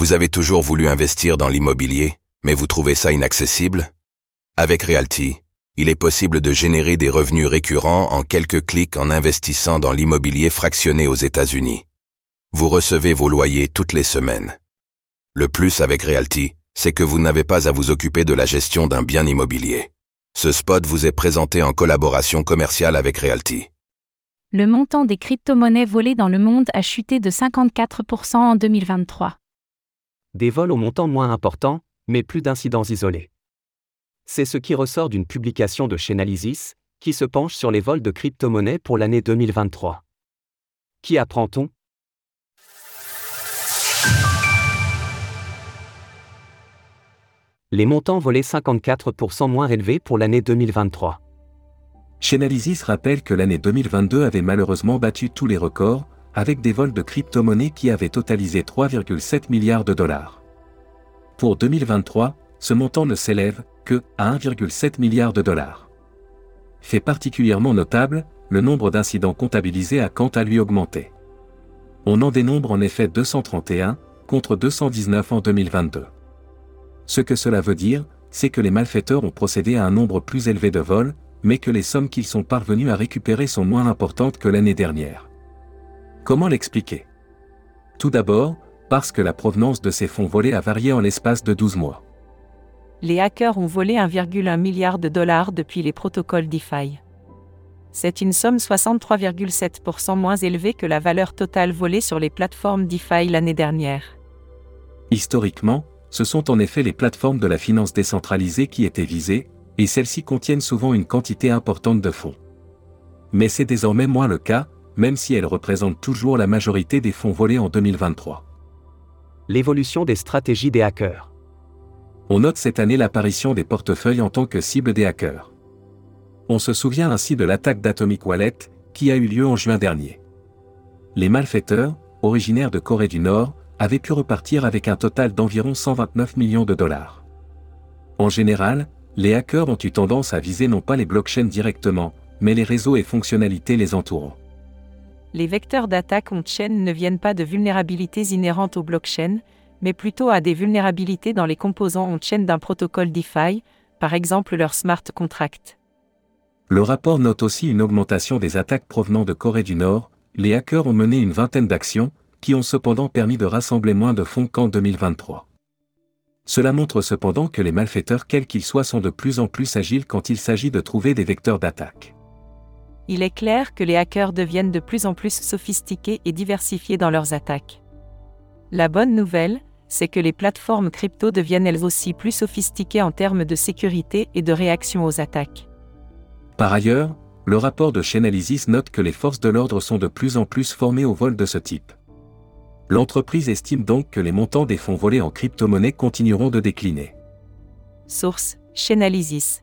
Vous avez toujours voulu investir dans l'immobilier, mais vous trouvez ça inaccessible? Avec Realty, il est possible de générer des revenus récurrents en quelques clics en investissant dans l'immobilier fractionné aux États-Unis. Vous recevez vos loyers toutes les semaines. Le plus avec Realty, c'est que vous n'avez pas à vous occuper de la gestion d'un bien immobilier. Ce spot vous est présenté en collaboration commerciale avec Realty. Le montant des crypto-monnaies volées dans le monde a chuté de 54% en 2023. Des vols au montant moins important, mais plus d'incidents isolés. C'est ce qui ressort d'une publication de Chainalysis, qui se penche sur les vols de crypto-monnaies pour l'année 2023. Qui apprend-on? Les montants volés 54% moins élevés pour l'année 2023. Chainalysis rappelle que l'année 2022 avait malheureusement battu tous les records, avec des vols de crypto-monnaies qui avaient totalisé 3,7 milliards de dollars. Pour 2023, ce montant ne s'élève que à 1,7 milliard de dollars. Fait particulièrement notable, le nombre d'incidents comptabilisés a quant à lui augmenté. On en dénombre en effet 231, contre 219 en 2022. Ce que cela veut dire, c'est que les malfaiteurs ont procédé à un nombre plus élevé de vols, mais que les sommes qu'ils sont parvenus à récupérer sont moins importantes que l'année dernière. Comment l'expliquer? Tout d'abord, parce que la provenance de ces fonds volés a varié en l'espace de 12 mois. Les hackers ont volé 1,1 milliard de dollars depuis les protocoles DeFi. C'est une somme 63,7% moins élevée que la valeur totale volée sur les plateformes DeFi l'année dernière. Historiquement, ce sont en effet les plateformes de la finance décentralisée qui étaient visées, et celles-ci contiennent souvent une quantité importante de fonds. Mais c'est désormais moins le cas, même si elles représentent toujours la majorité des fonds volés en 2023. L'évolution des stratégies des hackers. On note cette année l'apparition des portefeuilles en tant que cible des hackers. On se souvient ainsi de l'attaque d'Atomic Wallet, qui a eu lieu en juin dernier. Les malfaiteurs, originaires de Corée du Nord, avait pu repartir avec un total d'environ 129 millions de dollars. En général, les hackers ont eu tendance à viser non pas les blockchains directement, mais les réseaux et fonctionnalités les entourant. Les vecteurs d'attaque on-chain ne viennent pas de vulnérabilités inhérentes aux blockchains, mais plutôt à des vulnérabilités dans les composants on-chain d'un protocole DeFi, par exemple leur smart contract. Le rapport note aussi une augmentation des attaques provenant de Corée du Nord, les hackers ont mené une vingtaine d'actions, qui ont cependant permis de rassembler moins de fonds qu'en 2023. Cela montre cependant que les malfaiteurs quels qu'ils soient sont de plus en plus agiles quand il s'agit de trouver des vecteurs d'attaque. Il est clair que les hackers deviennent de plus en plus sophistiqués et diversifiés dans leurs attaques. La bonne nouvelle, c'est que les plateformes crypto deviennent elles aussi plus sophistiquées en termes de sécurité et de réaction aux attaques. Par ailleurs, le rapport de Chainalysis note que les forces de l'ordre sont de plus en plus formées au vol de ce type. L'entreprise estime donc que les montants des fonds volés en crypto-monnaie continueront de décliner. Source Chainalysis.